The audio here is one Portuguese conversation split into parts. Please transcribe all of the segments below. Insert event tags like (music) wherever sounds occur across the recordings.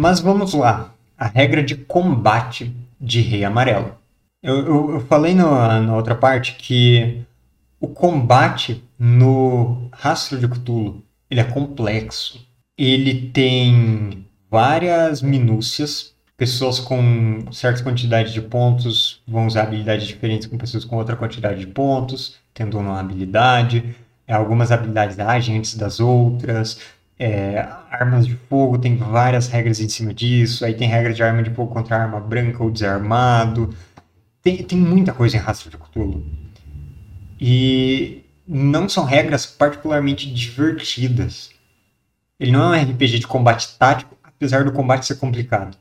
Mas vamos lá. A regra de combate de Rei Amarelo. Eu, eu, eu falei no, na outra parte que o combate no Rastro de Cthulhu ele é complexo. Ele tem várias minúcias. Pessoas com certa quantidade de pontos vão usar habilidades diferentes com pessoas com outra quantidade de pontos, tendo uma habilidade. Algumas habilidades agem antes das outras. É, armas de fogo tem várias regras em cima disso. Aí tem regra de arma de fogo contra arma branca ou desarmado. Tem, tem muita coisa em Rastro de Cthulhu. E não são regras particularmente divertidas. Ele não é um RPG de combate tático, apesar do combate ser complicado.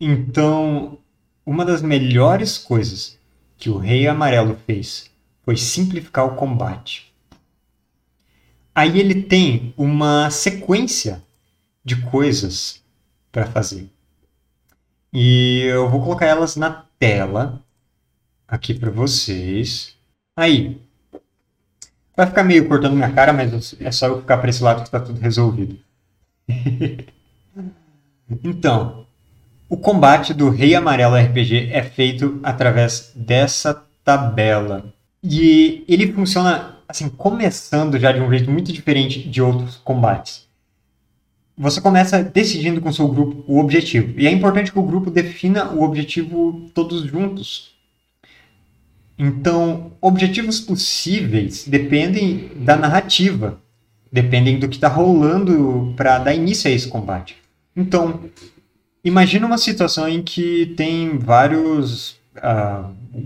Então, uma das melhores coisas que o Rei Amarelo fez foi simplificar o combate. Aí ele tem uma sequência de coisas para fazer. E eu vou colocar elas na tela aqui para vocês. Aí, vai ficar meio cortando minha cara, mas é só eu ficar para esse lado que está tudo resolvido. (laughs) então, o combate do Rei Amarelo RPG é feito através dessa tabela. E ele funciona assim, começando já de um jeito muito diferente de outros combates. Você começa decidindo com o seu grupo o objetivo. E é importante que o grupo defina o objetivo todos juntos. Então, objetivos possíveis dependem da narrativa, dependem do que está rolando para dar início a esse combate. Então, imagina uma situação em que tem vários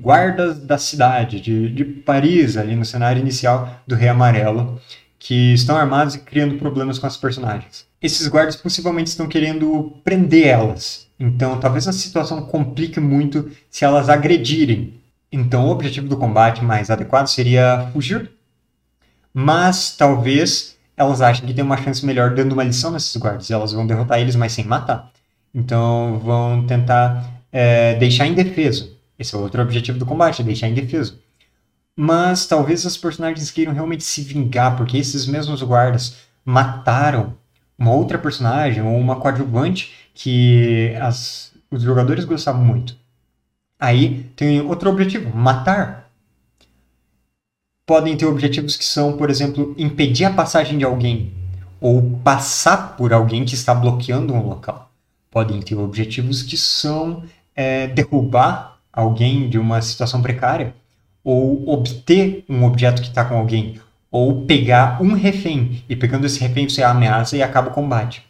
guardas da cidade de, de Paris, ali no cenário inicial do Rei Amarelo, que estão armados e criando problemas com as personagens. Esses guardas possivelmente estão querendo prender elas. Então, talvez a situação complique muito se elas agredirem. Então, o objetivo do combate mais adequado seria fugir. Mas talvez elas achem que tem uma chance melhor dando uma lição nesses guardas. Elas vão derrotar eles, mas sem matar. Então, vão tentar é, deixar indefeso. Esse é outro objetivo do combate, é deixar indefeso. Mas talvez os personagens queiram realmente se vingar, porque esses mesmos guardas mataram uma outra personagem ou uma coadjuvante que as, os jogadores gostavam muito. Aí tem outro objetivo, matar. Podem ter objetivos que são, por exemplo, impedir a passagem de alguém ou passar por alguém que está bloqueando um local. Podem ter objetivos que são é, derrubar alguém de uma situação precária, ou obter um objeto que está com alguém, ou pegar um refém, e pegando esse refém você ameaça e acaba o combate.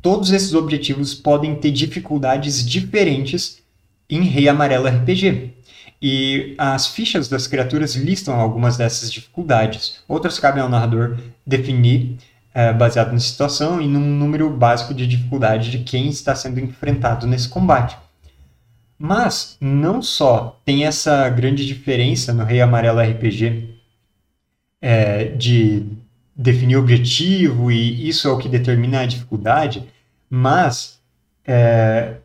Todos esses objetivos podem ter dificuldades diferentes em Rei Amarelo RPG. E as fichas das criaturas listam algumas dessas dificuldades. Outras cabem ao narrador definir, é, baseado na situação e num número básico de dificuldade de quem está sendo enfrentado nesse combate. Mas não só tem essa grande diferença no Rei Amarelo RPG é, de definir objetivo e isso é o que determina a dificuldade, mas é,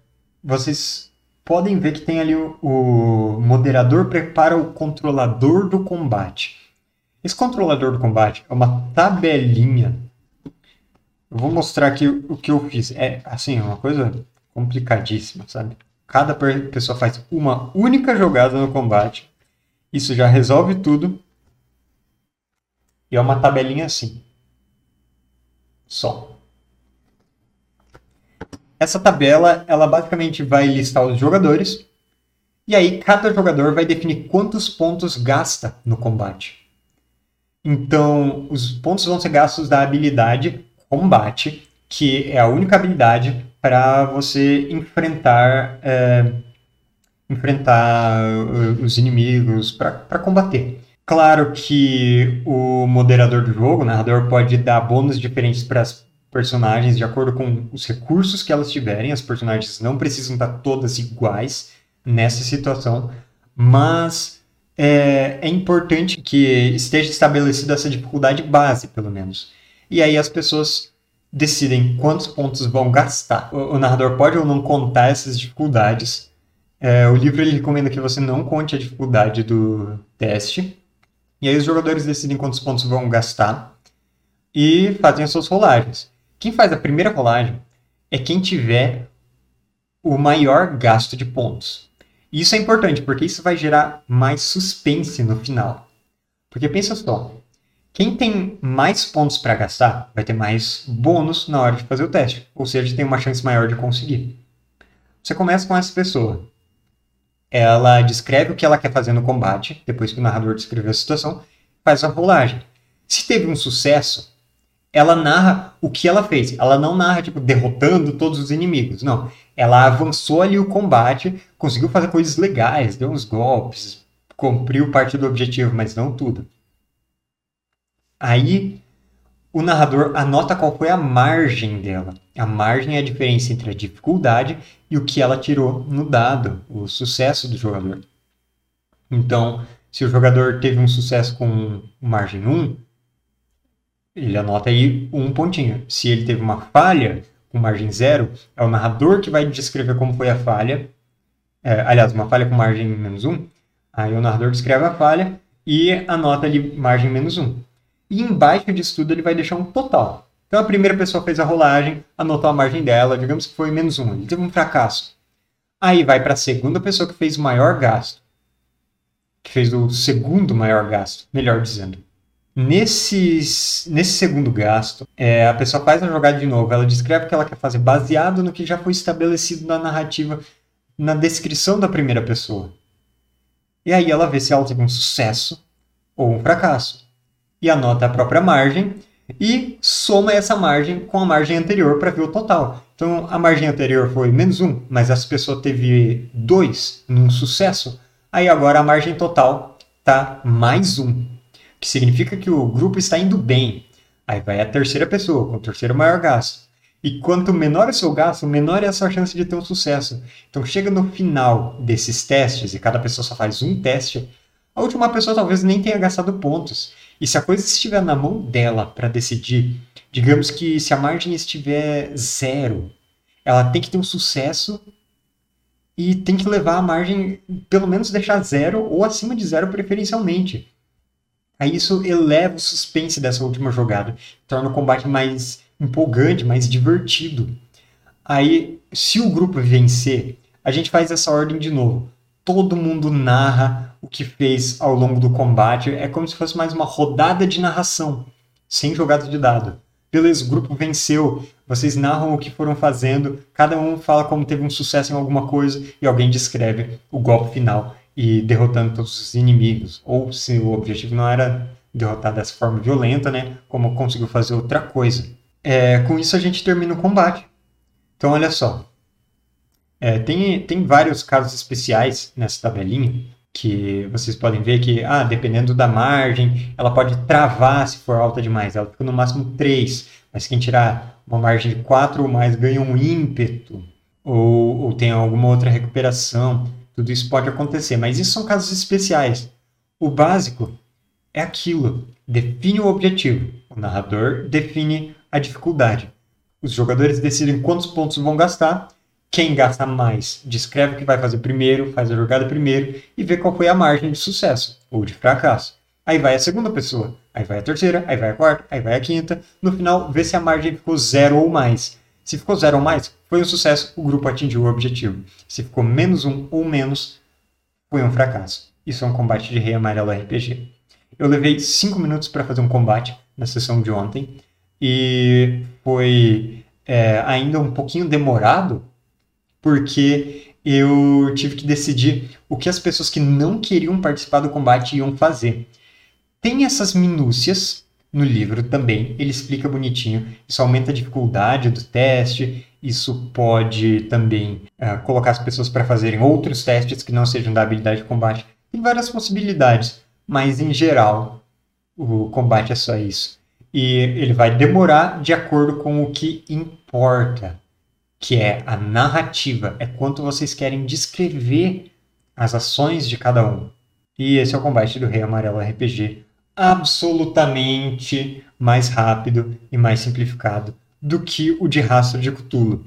vocês podem ver que tem ali o, o moderador prepara o controlador do combate. Esse controlador do combate é uma tabelinha. Eu vou mostrar aqui o que eu fiz. É assim, é uma coisa complicadíssima, sabe? Cada pessoa faz uma única jogada no combate. Isso já resolve tudo. E é uma tabelinha assim. Só. Essa tabela, ela basicamente vai listar os jogadores. E aí cada jogador vai definir quantos pontos gasta no combate. Então, os pontos vão ser gastos da habilidade combate, que é a única habilidade para você enfrentar é, enfrentar os inimigos para combater. Claro que o moderador do jogo, o narrador, pode dar bônus diferentes para as personagens de acordo com os recursos que elas tiverem. As personagens não precisam estar todas iguais nessa situação, mas é, é importante que esteja estabelecida essa dificuldade base, pelo menos. E aí as pessoas decidem quantos pontos vão gastar. O, o narrador pode ou não contar essas dificuldades. É, o livro ele recomenda que você não conte a dificuldade do teste. E aí os jogadores decidem quantos pontos vão gastar e fazem as suas rolagens. Quem faz a primeira rolagem é quem tiver o maior gasto de pontos. Isso é importante porque isso vai gerar mais suspense no final. Porque pensa só, quem tem mais pontos para gastar vai ter mais bônus na hora de fazer o teste, ou seja, tem uma chance maior de conseguir. Você começa com essa pessoa. Ela descreve o que ela quer fazer no combate, depois que o narrador descreveu a situação, faz a rolagem. Se teve um sucesso, ela narra o que ela fez. Ela não narra, tipo, derrotando todos os inimigos. Não. Ela avançou ali o combate, conseguiu fazer coisas legais, deu uns golpes, cumpriu parte do objetivo, mas não tudo. Aí o narrador anota qual foi a margem dela. A margem é a diferença entre a dificuldade e o que ela tirou no dado, o sucesso do jogador. Então, se o jogador teve um sucesso com margem 1, ele anota aí um pontinho. Se ele teve uma falha com margem 0, é o narrador que vai descrever como foi a falha. É, aliás, uma falha com margem menos 1. Aí o narrador descreve a falha e anota ali margem menos 1 e embaixo disso tudo ele vai deixar um total. Então a primeira pessoa fez a rolagem, anotou a margem dela, digamos que foi menos um, ele teve um fracasso. Aí vai para a segunda pessoa que fez o maior gasto, que fez o segundo maior gasto, melhor dizendo. Nesses, nesse segundo gasto, é, a pessoa faz a jogada de novo, ela descreve o que ela quer fazer baseado no que já foi estabelecido na narrativa, na descrição da primeira pessoa. E aí ela vê se ela teve um sucesso ou um fracasso e anota a própria margem e soma essa margem com a margem anterior para ver o total. Então, a margem anterior foi menos 1, mas essa pessoa teve 2 num sucesso, aí agora a margem total está mais 1, que significa que o grupo está indo bem. Aí vai a terceira pessoa, com o terceiro maior gasto. E quanto menor o seu gasto, menor é a sua chance de ter um sucesso. Então, chega no final desses testes, e cada pessoa só faz um teste, a última pessoa talvez nem tenha gastado pontos. E se a coisa estiver na mão dela para decidir, digamos que se a margem estiver zero, ela tem que ter um sucesso e tem que levar a margem, pelo menos deixar zero ou acima de zero preferencialmente. Aí isso eleva o suspense dessa última jogada, torna o combate mais empolgante, mais divertido. Aí, se o grupo vencer, a gente faz essa ordem de novo. Todo mundo narra o que fez ao longo do combate. É como se fosse mais uma rodada de narração, sem jogada de dado. Beleza, o grupo venceu, vocês narram o que foram fazendo, cada um fala como teve um sucesso em alguma coisa e alguém descreve o golpe final e derrotando todos os inimigos. Ou se o objetivo não era derrotar dessa forma violenta, né? Como conseguiu fazer outra coisa. É, com isso a gente termina o combate. Então olha só. É, tem, tem vários casos especiais nessa tabelinha que vocês podem ver que, ah, dependendo da margem, ela pode travar se for alta demais. Ela fica no máximo 3, mas quem tirar uma margem de 4 ou mais ganha um ímpeto, ou, ou tem alguma outra recuperação. Tudo isso pode acontecer, mas isso são casos especiais. O básico é aquilo, define o objetivo. O narrador define a dificuldade. Os jogadores decidem quantos pontos vão gastar quem gasta mais descreve o que vai fazer primeiro, faz a jogada primeiro e vê qual foi a margem de sucesso ou de fracasso. Aí vai a segunda pessoa, aí vai a terceira, aí vai a quarta, aí vai a quinta. No final, vê se a margem ficou zero ou mais. Se ficou zero ou mais, foi um sucesso, o grupo atingiu o objetivo. Se ficou menos um ou menos, foi um fracasso. Isso é um combate de rei amarelo RPG. Eu levei cinco minutos para fazer um combate na sessão de ontem e foi é, ainda um pouquinho demorado porque eu tive que decidir o que as pessoas que não queriam participar do combate iam fazer. Tem essas minúcias no livro também, ele explica bonitinho. Isso aumenta a dificuldade do teste, isso pode também uh, colocar as pessoas para fazerem outros testes que não sejam da habilidade de combate. Tem várias possibilidades, mas em geral o combate é só isso. E ele vai demorar de acordo com o que importa que é a narrativa, é quanto vocês querem descrever as ações de cada um. E esse é o combate do Rei Amarelo RPG, absolutamente mais rápido e mais simplificado do que o de Rastro de Cthulhu.